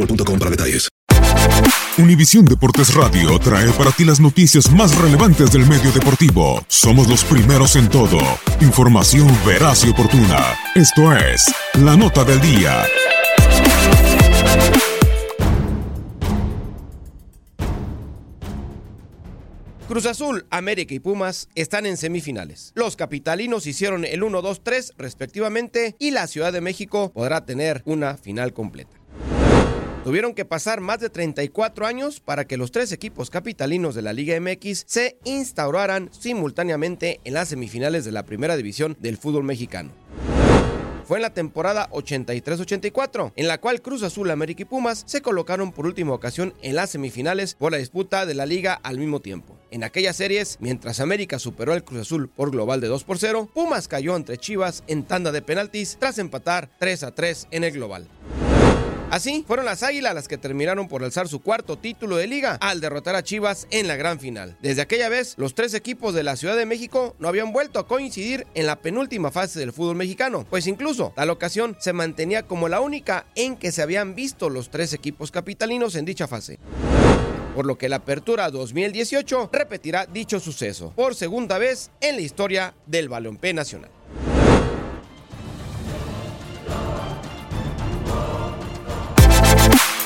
boostmobile.com para detalles. Univisión Deportes Radio trae para ti las noticias más relevantes del medio deportivo. Somos los primeros en todo. Información veraz y oportuna. Esto es La Nota del Día. Cruz Azul, América y Pumas están en semifinales. Los capitalinos hicieron el 1-2-3 respectivamente y la Ciudad de México podrá tener una final completa. Tuvieron que pasar más de 34 años para que los tres equipos capitalinos de la Liga MX se instauraran simultáneamente en las semifinales de la primera división del fútbol mexicano. Fue en la temporada 83-84, en la cual Cruz Azul, América y Pumas se colocaron por última ocasión en las semifinales por la disputa de la liga al mismo tiempo. En aquellas series, mientras América superó al Cruz Azul por global de 2 por 0, Pumas cayó entre Chivas en tanda de penaltis tras empatar 3 a 3 en el global. Así, fueron las Águilas las que terminaron por alzar su cuarto título de liga al derrotar a Chivas en la gran final. Desde aquella vez, los tres equipos de la Ciudad de México no habían vuelto a coincidir en la penúltima fase del fútbol mexicano, pues incluso tal ocasión se mantenía como la única en que se habían visto los tres equipos capitalinos en dicha fase por lo que la apertura 2018 repetirá dicho suceso por segunda vez en la historia del balompié nacional.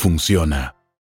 funciona.